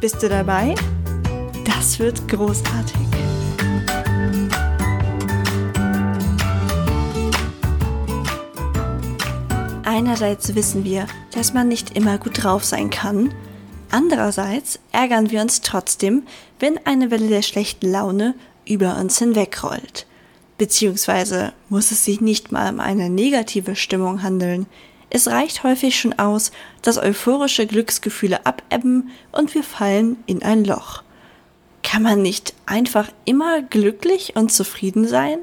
Bist du dabei? Das wird großartig. Einerseits wissen wir, dass man nicht immer gut drauf sein kann. Andererseits ärgern wir uns trotzdem, wenn eine Welle der schlechten Laune über uns hinwegrollt. Beziehungsweise muss es sich nicht mal um eine negative Stimmung handeln. Es reicht häufig schon aus, dass euphorische Glücksgefühle abebben und wir fallen in ein Loch. Kann man nicht einfach immer glücklich und zufrieden sein?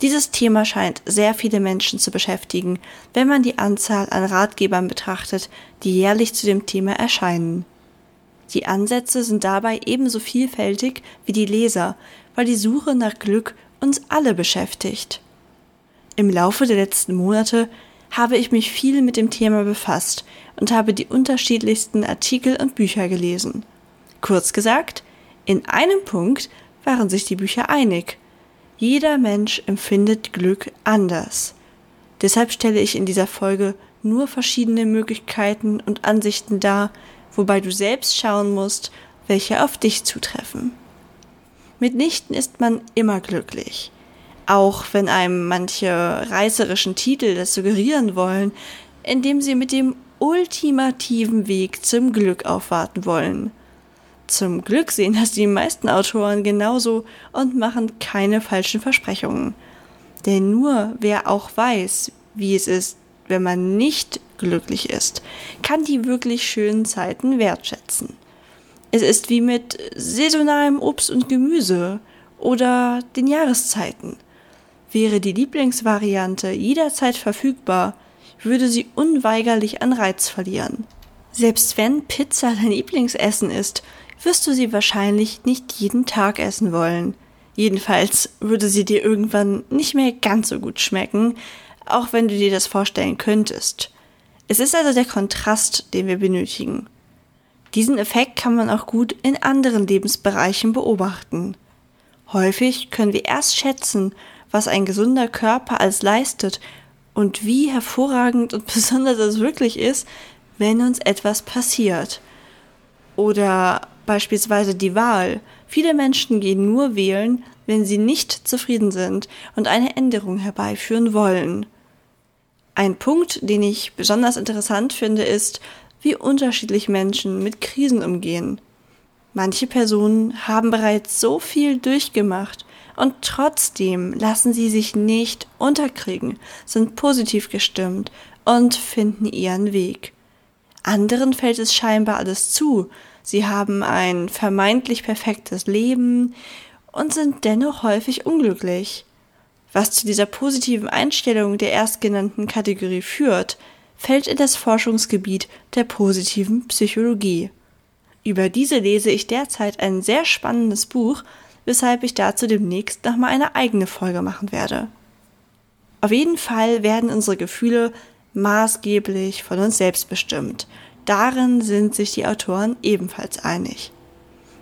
Dieses Thema scheint sehr viele Menschen zu beschäftigen, wenn man die Anzahl an Ratgebern betrachtet, die jährlich zu dem Thema erscheinen. Die Ansätze sind dabei ebenso vielfältig wie die Leser, weil die Suche nach Glück uns alle beschäftigt. Im Laufe der letzten Monate habe ich mich viel mit dem Thema befasst und habe die unterschiedlichsten Artikel und Bücher gelesen. Kurz gesagt, in einem Punkt waren sich die Bücher einig. Jeder Mensch empfindet Glück anders. Deshalb stelle ich in dieser Folge nur verschiedene Möglichkeiten und Ansichten dar, wobei du selbst schauen musst, welche auf dich zutreffen. Mitnichten ist man immer glücklich auch wenn einem manche reißerischen Titel das suggerieren wollen, indem sie mit dem ultimativen Weg zum Glück aufwarten wollen. Zum Glück sehen das die meisten Autoren genauso und machen keine falschen Versprechungen. Denn nur wer auch weiß, wie es ist, wenn man nicht glücklich ist, kann die wirklich schönen Zeiten wertschätzen. Es ist wie mit saisonalem Obst und Gemüse oder den Jahreszeiten. Wäre die Lieblingsvariante jederzeit verfügbar, würde sie unweigerlich an Reiz verlieren. Selbst wenn Pizza dein Lieblingsessen ist, wirst du sie wahrscheinlich nicht jeden Tag essen wollen. Jedenfalls würde sie dir irgendwann nicht mehr ganz so gut schmecken, auch wenn du dir das vorstellen könntest. Es ist also der Kontrast, den wir benötigen. Diesen Effekt kann man auch gut in anderen Lebensbereichen beobachten. Häufig können wir erst schätzen, was ein gesunder Körper alles leistet und wie hervorragend und besonders es wirklich ist, wenn uns etwas passiert. Oder beispielsweise die Wahl. Viele Menschen gehen nur wählen, wenn sie nicht zufrieden sind und eine Änderung herbeiführen wollen. Ein Punkt, den ich besonders interessant finde, ist, wie unterschiedlich Menschen mit Krisen umgehen. Manche Personen haben bereits so viel durchgemacht und trotzdem lassen sie sich nicht unterkriegen, sind positiv gestimmt und finden ihren Weg. Anderen fällt es scheinbar alles zu, sie haben ein vermeintlich perfektes Leben und sind dennoch häufig unglücklich. Was zu dieser positiven Einstellung der erstgenannten Kategorie führt, fällt in das Forschungsgebiet der positiven Psychologie. Über diese lese ich derzeit ein sehr spannendes Buch, weshalb ich dazu demnächst nochmal eine eigene Folge machen werde. Auf jeden Fall werden unsere Gefühle maßgeblich von uns selbst bestimmt. Darin sind sich die Autoren ebenfalls einig.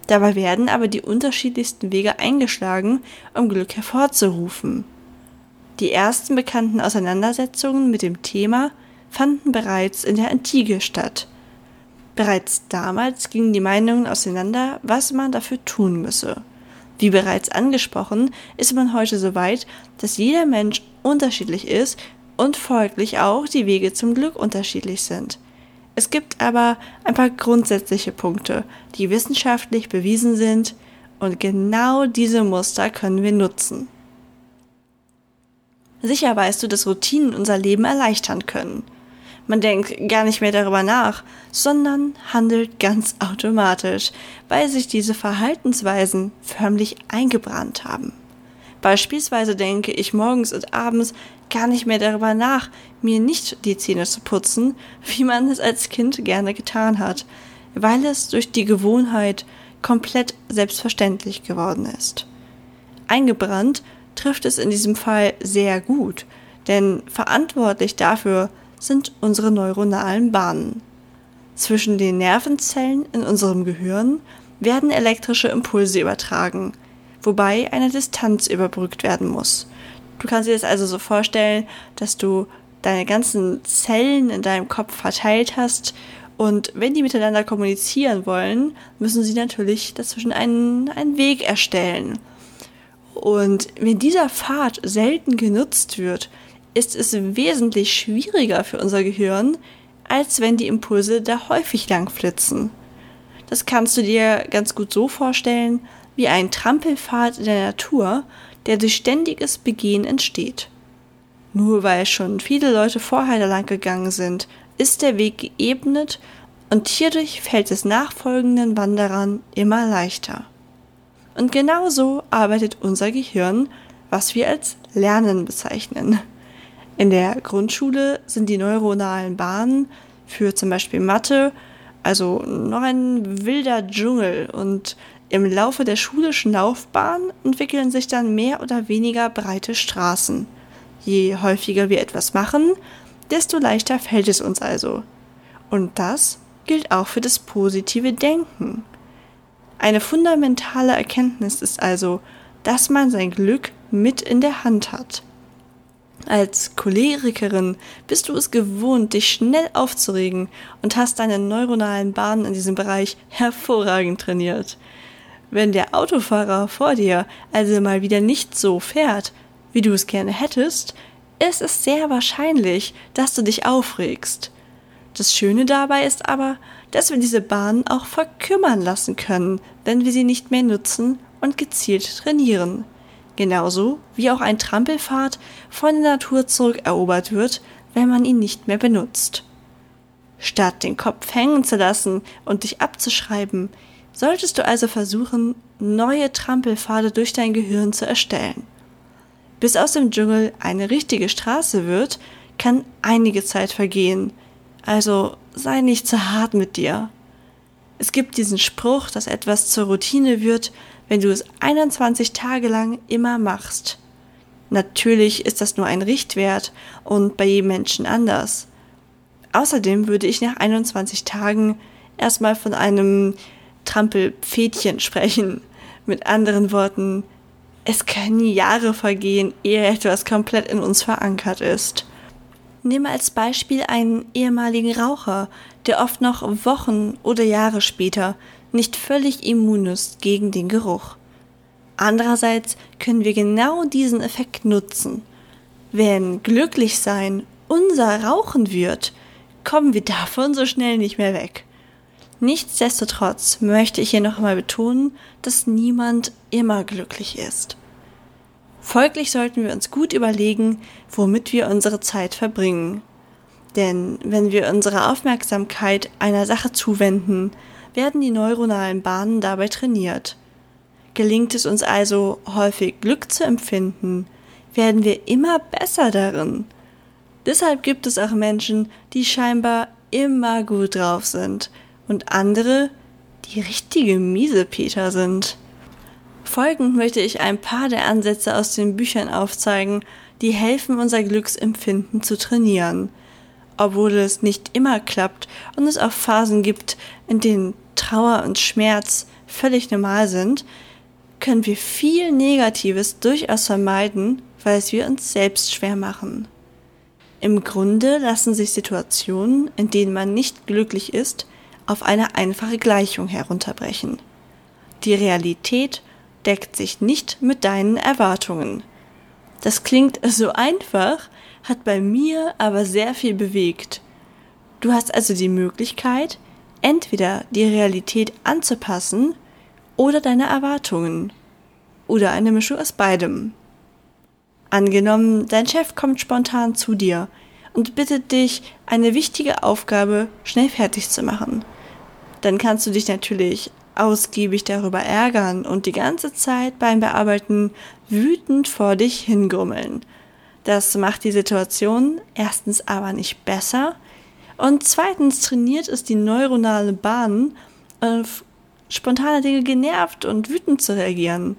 Dabei werden aber die unterschiedlichsten Wege eingeschlagen, um Glück hervorzurufen. Die ersten bekannten Auseinandersetzungen mit dem Thema fanden bereits in der Antike statt. Bereits damals gingen die Meinungen auseinander, was man dafür tun müsse. Wie bereits angesprochen, ist man heute so weit, dass jeder Mensch unterschiedlich ist und folglich auch die Wege zum Glück unterschiedlich sind. Es gibt aber ein paar grundsätzliche Punkte, die wissenschaftlich bewiesen sind, und genau diese Muster können wir nutzen. Sicher weißt du, dass Routinen unser Leben erleichtern können. Man denkt gar nicht mehr darüber nach, sondern handelt ganz automatisch, weil sich diese Verhaltensweisen förmlich eingebrannt haben. Beispielsweise denke ich morgens und abends gar nicht mehr darüber nach, mir nicht die Zähne zu putzen, wie man es als Kind gerne getan hat. weil es durch die Gewohnheit komplett selbstverständlich geworden ist. Eingebrannt trifft es in diesem Fall sehr gut, denn verantwortlich dafür sind unsere neuronalen Bahnen. Zwischen den Nervenzellen in unserem Gehirn werden elektrische Impulse übertragen, wobei eine Distanz überbrückt werden muss. Du kannst dir das also so vorstellen, dass du deine ganzen Zellen in deinem Kopf verteilt hast und wenn die miteinander kommunizieren wollen, müssen sie natürlich dazwischen einen, einen Weg erstellen. Und wenn dieser Pfad selten genutzt wird, ist es wesentlich schwieriger für unser Gehirn, als wenn die Impulse da häufig lang flitzen. Das kannst du dir ganz gut so vorstellen, wie ein Trampelpfad in der Natur, der durch ständiges Begehen entsteht. Nur weil schon viele Leute vorher da lang gegangen sind, ist der Weg geebnet und hierdurch fällt es nachfolgenden Wanderern immer leichter. Und genauso arbeitet unser Gehirn, was wir als Lernen bezeichnen. In der Grundschule sind die neuronalen Bahnen für zum Beispiel Mathe also noch ein wilder Dschungel und im Laufe der schulischen Laufbahn entwickeln sich dann mehr oder weniger breite Straßen. Je häufiger wir etwas machen, desto leichter fällt es uns also. Und das gilt auch für das positive Denken. Eine fundamentale Erkenntnis ist also, dass man sein Glück mit in der Hand hat. Als Cholerikerin bist du es gewohnt, dich schnell aufzuregen und hast deine neuronalen Bahnen in diesem Bereich hervorragend trainiert. Wenn der Autofahrer vor dir also mal wieder nicht so fährt, wie du es gerne hättest, ist es sehr wahrscheinlich, dass du dich aufregst. Das Schöne dabei ist aber, dass wir diese Bahnen auch verkümmern lassen können, wenn wir sie nicht mehr nutzen und gezielt trainieren. Genauso wie auch ein Trampelpfad von der Natur zurückerobert wird, wenn man ihn nicht mehr benutzt. Statt den Kopf hängen zu lassen und dich abzuschreiben, solltest du also versuchen, neue Trampelpfade durch dein Gehirn zu erstellen. Bis aus dem Dschungel eine richtige Straße wird, kann einige Zeit vergehen, also sei nicht zu hart mit dir. Es gibt diesen Spruch, dass etwas zur Routine wird, wenn du es 21 Tage lang immer machst. Natürlich ist das nur ein Richtwert und bei jedem Menschen anders. Außerdem würde ich nach 21 Tagen erstmal von einem Trampelpfädchen sprechen. Mit anderen Worten, es können Jahre vergehen, ehe etwas komplett in uns verankert ist. Nehme als Beispiel einen ehemaligen Raucher, der oft noch Wochen oder Jahre später nicht völlig immun ist gegen den Geruch. Andererseits können wir genau diesen Effekt nutzen. Wenn glücklich sein unser Rauchen wird, kommen wir davon so schnell nicht mehr weg. Nichtsdestotrotz möchte ich hier noch einmal betonen, dass niemand immer glücklich ist. Folglich sollten wir uns gut überlegen, womit wir unsere Zeit verbringen. Denn wenn wir unsere Aufmerksamkeit einer Sache zuwenden, werden die neuronalen Bahnen dabei trainiert. Gelingt es uns also häufig Glück zu empfinden, werden wir immer besser darin. Deshalb gibt es auch Menschen, die scheinbar immer gut drauf sind und andere, die richtige Miesepeter sind. Folgend möchte ich ein paar der Ansätze aus den Büchern aufzeigen, die helfen, unser Glücksempfinden zu trainieren. Obwohl es nicht immer klappt und es auch Phasen gibt, in denen Trauer und Schmerz völlig normal sind, können wir viel Negatives durchaus vermeiden, weil es wir uns selbst schwer machen. Im Grunde lassen sich Situationen, in denen man nicht glücklich ist, auf eine einfache Gleichung herunterbrechen. Die Realität deckt sich nicht mit deinen Erwartungen. Das klingt so einfach, hat bei mir aber sehr viel bewegt. Du hast also die Möglichkeit, entweder die Realität anzupassen oder deine Erwartungen. Oder eine Mischung aus beidem. Angenommen, dein Chef kommt spontan zu dir und bittet dich, eine wichtige Aufgabe schnell fertig zu machen. Dann kannst du dich natürlich ausgiebig darüber ärgern und die ganze Zeit beim Bearbeiten wütend vor dich hingrummeln. Das macht die Situation erstens aber nicht besser Und zweitens trainiert es die neuronale Bahn, auf spontane Dinge genervt und wütend zu reagieren.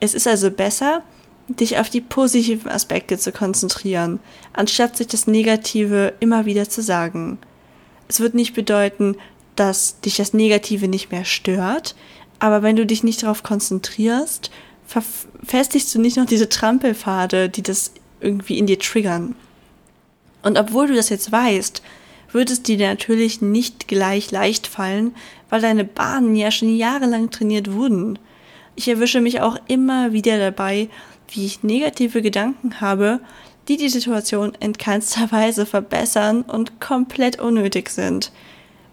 Es ist also besser, dich auf die positiven Aspekte zu konzentrieren, anstatt sich das Negative immer wieder zu sagen. Es wird nicht bedeuten, dass dich das Negative nicht mehr stört, aber wenn du dich nicht darauf konzentrierst, verfestigst du nicht noch diese Trampelpfade, die das irgendwie in dir triggern. Und obwohl du das jetzt weißt, wird es dir natürlich nicht gleich leicht fallen, weil deine Bahnen ja schon jahrelang trainiert wurden. Ich erwische mich auch immer wieder dabei, wie ich negative Gedanken habe, die die Situation in keinster Weise verbessern und komplett unnötig sind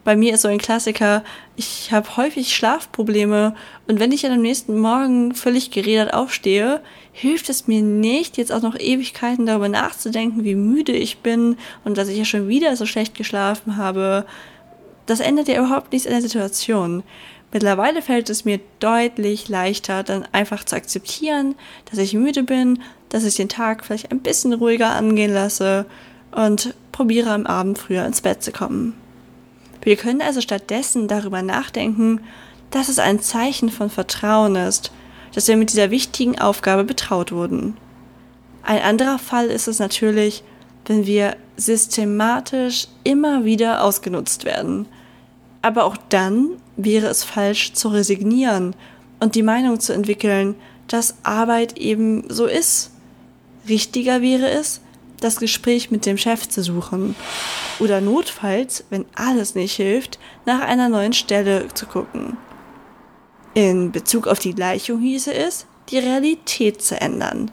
bei mir ist so ein Klassiker, ich habe häufig Schlafprobleme und wenn ich dann am nächsten Morgen völlig geredet aufstehe, hilft es mir nicht, jetzt auch noch Ewigkeiten darüber nachzudenken, wie müde ich bin und dass ich ja schon wieder so schlecht geschlafen habe. Das ändert ja überhaupt nichts in der Situation. Mittlerweile fällt es mir deutlich leichter, dann einfach zu akzeptieren, dass ich müde bin, dass ich den Tag vielleicht ein bisschen ruhiger angehen lasse und probiere am Abend früher ins Bett zu kommen. Wir können also stattdessen darüber nachdenken, dass es ein Zeichen von Vertrauen ist, dass wir mit dieser wichtigen Aufgabe betraut wurden. Ein anderer Fall ist es natürlich, wenn wir systematisch immer wieder ausgenutzt werden. Aber auch dann wäre es falsch zu resignieren und die Meinung zu entwickeln, dass Arbeit eben so ist. Richtiger wäre es, das Gespräch mit dem Chef zu suchen oder notfalls, wenn alles nicht hilft, nach einer neuen Stelle zu gucken. In Bezug auf die Gleichung hieße es, die Realität zu ändern.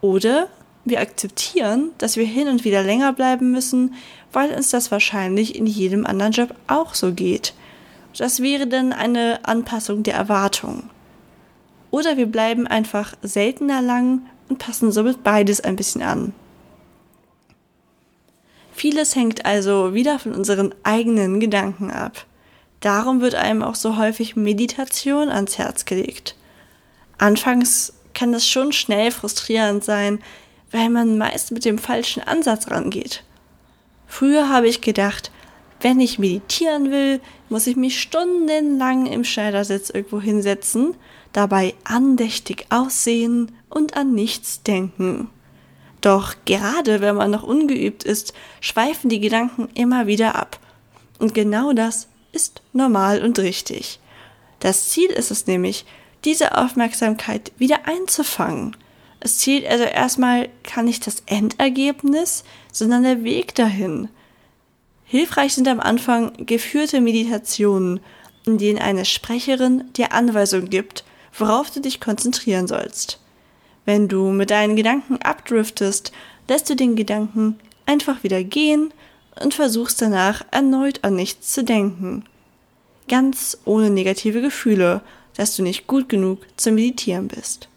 Oder wir akzeptieren, dass wir hin und wieder länger bleiben müssen, weil uns das wahrscheinlich in jedem anderen Job auch so geht. Das wäre dann eine Anpassung der Erwartung. Oder wir bleiben einfach seltener lang und passen somit beides ein bisschen an. Vieles hängt also wieder von unseren eigenen Gedanken ab. Darum wird einem auch so häufig Meditation ans Herz gelegt. Anfangs kann das schon schnell frustrierend sein, weil man meist mit dem falschen Ansatz rangeht. Früher habe ich gedacht, wenn ich meditieren will, muss ich mich stundenlang im Schneidersitz irgendwo hinsetzen, dabei andächtig aussehen und an nichts denken. Doch gerade wenn man noch ungeübt ist, schweifen die Gedanken immer wieder ab. Und genau das ist normal und richtig. Das Ziel ist es nämlich, diese Aufmerksamkeit wieder einzufangen. Es zählt also erstmal kann nicht das Endergebnis, sondern der Weg dahin. Hilfreich sind am Anfang geführte Meditationen, in denen eine Sprecherin dir Anweisung gibt, worauf du dich konzentrieren sollst. Wenn du mit deinen Gedanken abdriftest, lässt du den Gedanken einfach wieder gehen und versuchst danach erneut an nichts zu denken. Ganz ohne negative Gefühle, dass du nicht gut genug zum Meditieren bist.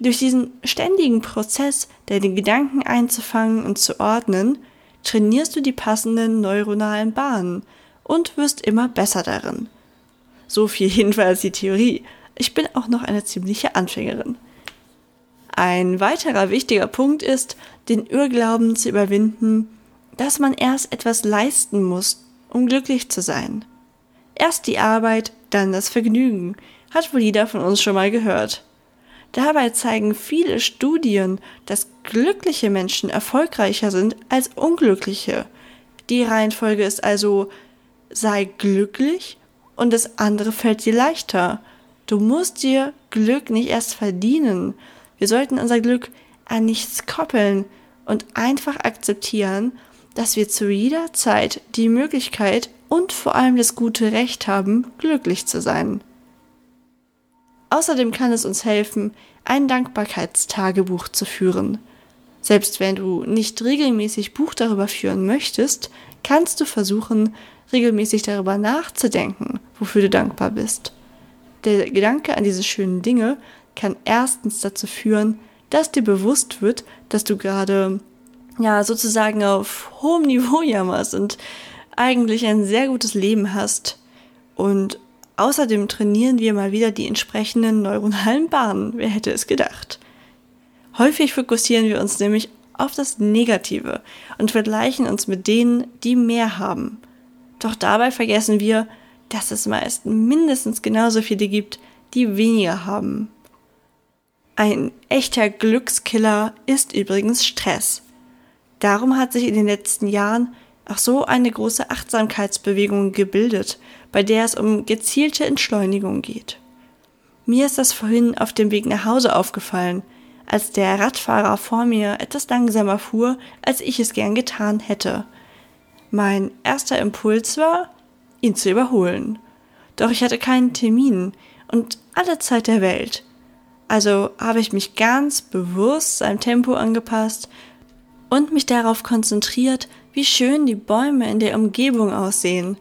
Durch diesen ständigen Prozess, deine Gedanken einzufangen und zu ordnen, trainierst du die passenden neuronalen Bahnen und wirst immer besser darin. So viel jedenfalls die Theorie. Ich bin auch noch eine ziemliche Anfängerin. Ein weiterer wichtiger Punkt ist, den Irrglauben zu überwinden, dass man erst etwas leisten muss, um glücklich zu sein. Erst die Arbeit, dann das Vergnügen, hat wohl jeder von uns schon mal gehört. Dabei zeigen viele Studien, dass glückliche Menschen erfolgreicher sind als unglückliche. Die Reihenfolge ist also sei glücklich und das andere fällt dir leichter. Du musst dir Glück nicht erst verdienen, wir sollten unser Glück an nichts koppeln und einfach akzeptieren, dass wir zu jeder Zeit die Möglichkeit und vor allem das gute Recht haben, glücklich zu sein. Außerdem kann es uns helfen, ein Dankbarkeitstagebuch zu führen. Selbst wenn du nicht regelmäßig Buch darüber führen möchtest, kannst du versuchen, regelmäßig darüber nachzudenken, wofür du dankbar bist. Der Gedanke an diese schönen Dinge kann erstens dazu führen, dass dir bewusst wird, dass du gerade ja sozusagen auf hohem Niveau jammerst und eigentlich ein sehr gutes Leben hast. Und außerdem trainieren wir mal wieder die entsprechenden neuronalen Bahnen. Wer hätte es gedacht? Häufig fokussieren wir uns nämlich auf das Negative und vergleichen uns mit denen, die mehr haben. Doch dabei vergessen wir, dass es meist mindestens genauso viele gibt, die weniger haben. Ein echter Glückskiller ist übrigens Stress. Darum hat sich in den letzten Jahren auch so eine große Achtsamkeitsbewegung gebildet, bei der es um gezielte Entschleunigung geht. Mir ist das vorhin auf dem Weg nach Hause aufgefallen, als der Radfahrer vor mir etwas langsamer fuhr, als ich es gern getan hätte. Mein erster Impuls war, ihn zu überholen. Doch ich hatte keinen Termin und alle Zeit der Welt. Also habe ich mich ganz bewusst seinem Tempo angepasst und mich darauf konzentriert, wie schön die Bäume in der Umgebung aussehen.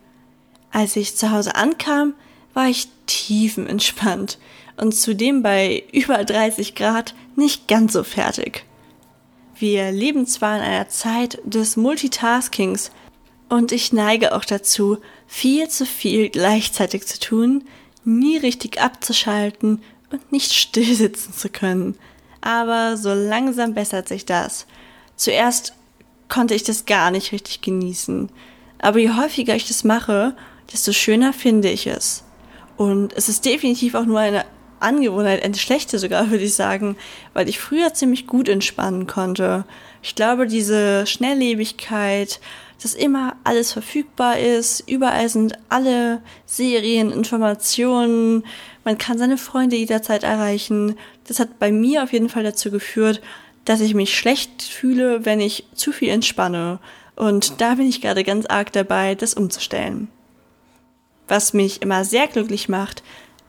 Als ich zu Hause ankam, war ich tiefenentspannt und zudem bei über 30 Grad nicht ganz so fertig. Wir leben zwar in einer Zeit des Multitaskings und ich neige auch dazu, viel zu viel gleichzeitig zu tun, nie richtig abzuschalten und nicht stillsitzen zu können. Aber so langsam bessert sich das. Zuerst konnte ich das gar nicht richtig genießen. Aber je häufiger ich das mache, desto schöner finde ich es. Und es ist definitiv auch nur eine Angewohnheit, eine schlechte sogar, würde ich sagen, weil ich früher ziemlich gut entspannen konnte. Ich glaube, diese Schnelllebigkeit, dass immer alles verfügbar ist, überall sind alle Serien, Informationen, man kann seine Freunde jederzeit erreichen. Das hat bei mir auf jeden Fall dazu geführt, dass ich mich schlecht fühle, wenn ich zu viel entspanne. Und da bin ich gerade ganz arg dabei, das umzustellen. Was mich immer sehr glücklich macht,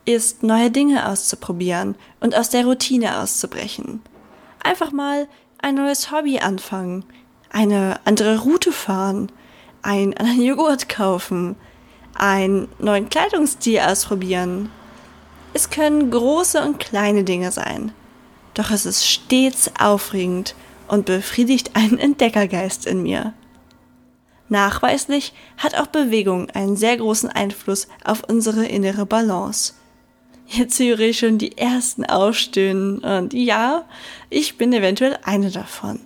ist, neue Dinge auszuprobieren und aus der Routine auszubrechen. Einfach mal ein neues Hobby anfangen, eine andere Route fahren, einen anderen Joghurt kaufen, einen neuen Kleidungsstil ausprobieren. Es können große und kleine Dinge sein doch es ist stets aufregend und befriedigt einen Entdeckergeist in mir. Nachweislich hat auch Bewegung einen sehr großen Einfluss auf unsere innere Balance. Jetzt höre ich schon die ersten Aufstöhnen und ja, ich bin eventuell eine davon.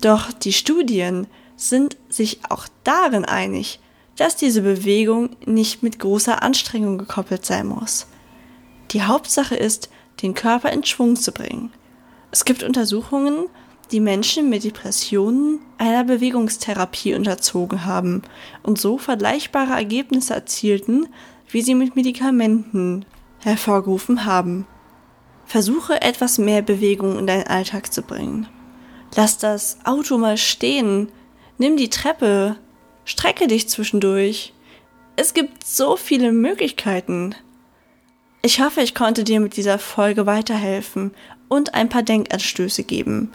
Doch die Studien sind sich auch darin einig, dass diese Bewegung nicht mit großer Anstrengung gekoppelt sein muss. Die Hauptsache ist, den Körper in Schwung zu bringen. Es gibt Untersuchungen, die Menschen mit Depressionen einer Bewegungstherapie unterzogen haben und so vergleichbare Ergebnisse erzielten, wie sie mit Medikamenten hervorgerufen haben. Versuche etwas mehr Bewegung in deinen Alltag zu bringen. Lass das Auto mal stehen, nimm die Treppe, strecke dich zwischendurch. Es gibt so viele Möglichkeiten. Ich hoffe, ich konnte dir mit dieser Folge weiterhelfen und ein paar Denkanstöße geben.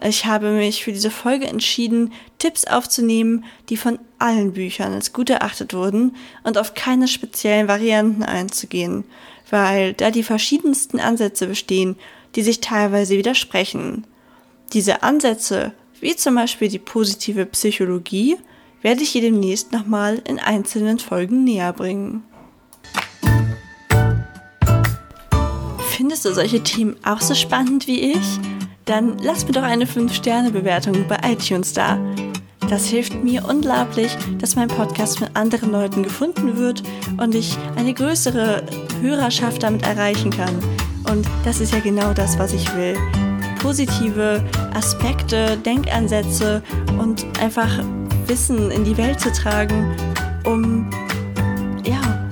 Ich habe mich für diese Folge entschieden, Tipps aufzunehmen, die von allen Büchern als gut erachtet wurden und auf keine speziellen Varianten einzugehen, weil da die verschiedensten Ansätze bestehen, die sich teilweise widersprechen. Diese Ansätze, wie zum Beispiel die positive Psychologie, werde ich dir demnächst nochmal in einzelnen Folgen näher bringen. Findest du solche Themen auch so spannend wie ich? Dann lass mir doch eine 5-Sterne-Bewertung bei iTunes da. Das hilft mir unglaublich, dass mein Podcast von anderen Leuten gefunden wird und ich eine größere Hörerschaft damit erreichen kann. Und das ist ja genau das, was ich will. Positive Aspekte, Denkansätze und einfach Wissen in die Welt zu tragen, um ja,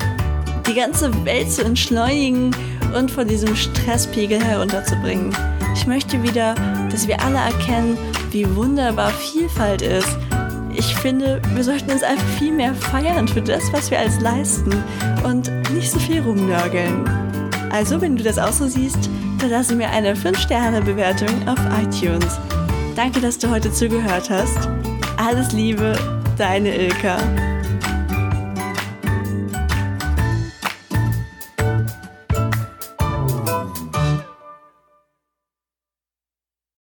die ganze Welt zu entschleunigen und von diesem Stresspegel herunterzubringen. Ich möchte wieder, dass wir alle erkennen, wie wunderbar Vielfalt ist. Ich finde, wir sollten uns einfach viel mehr feiern für das, was wir als leisten und nicht so viel rumnörgeln. Also, wenn du das auch so siehst, dann lasse mir eine 5-Sterne-Bewertung auf iTunes. Danke, dass du heute zugehört hast. Alles Liebe, deine Ilka.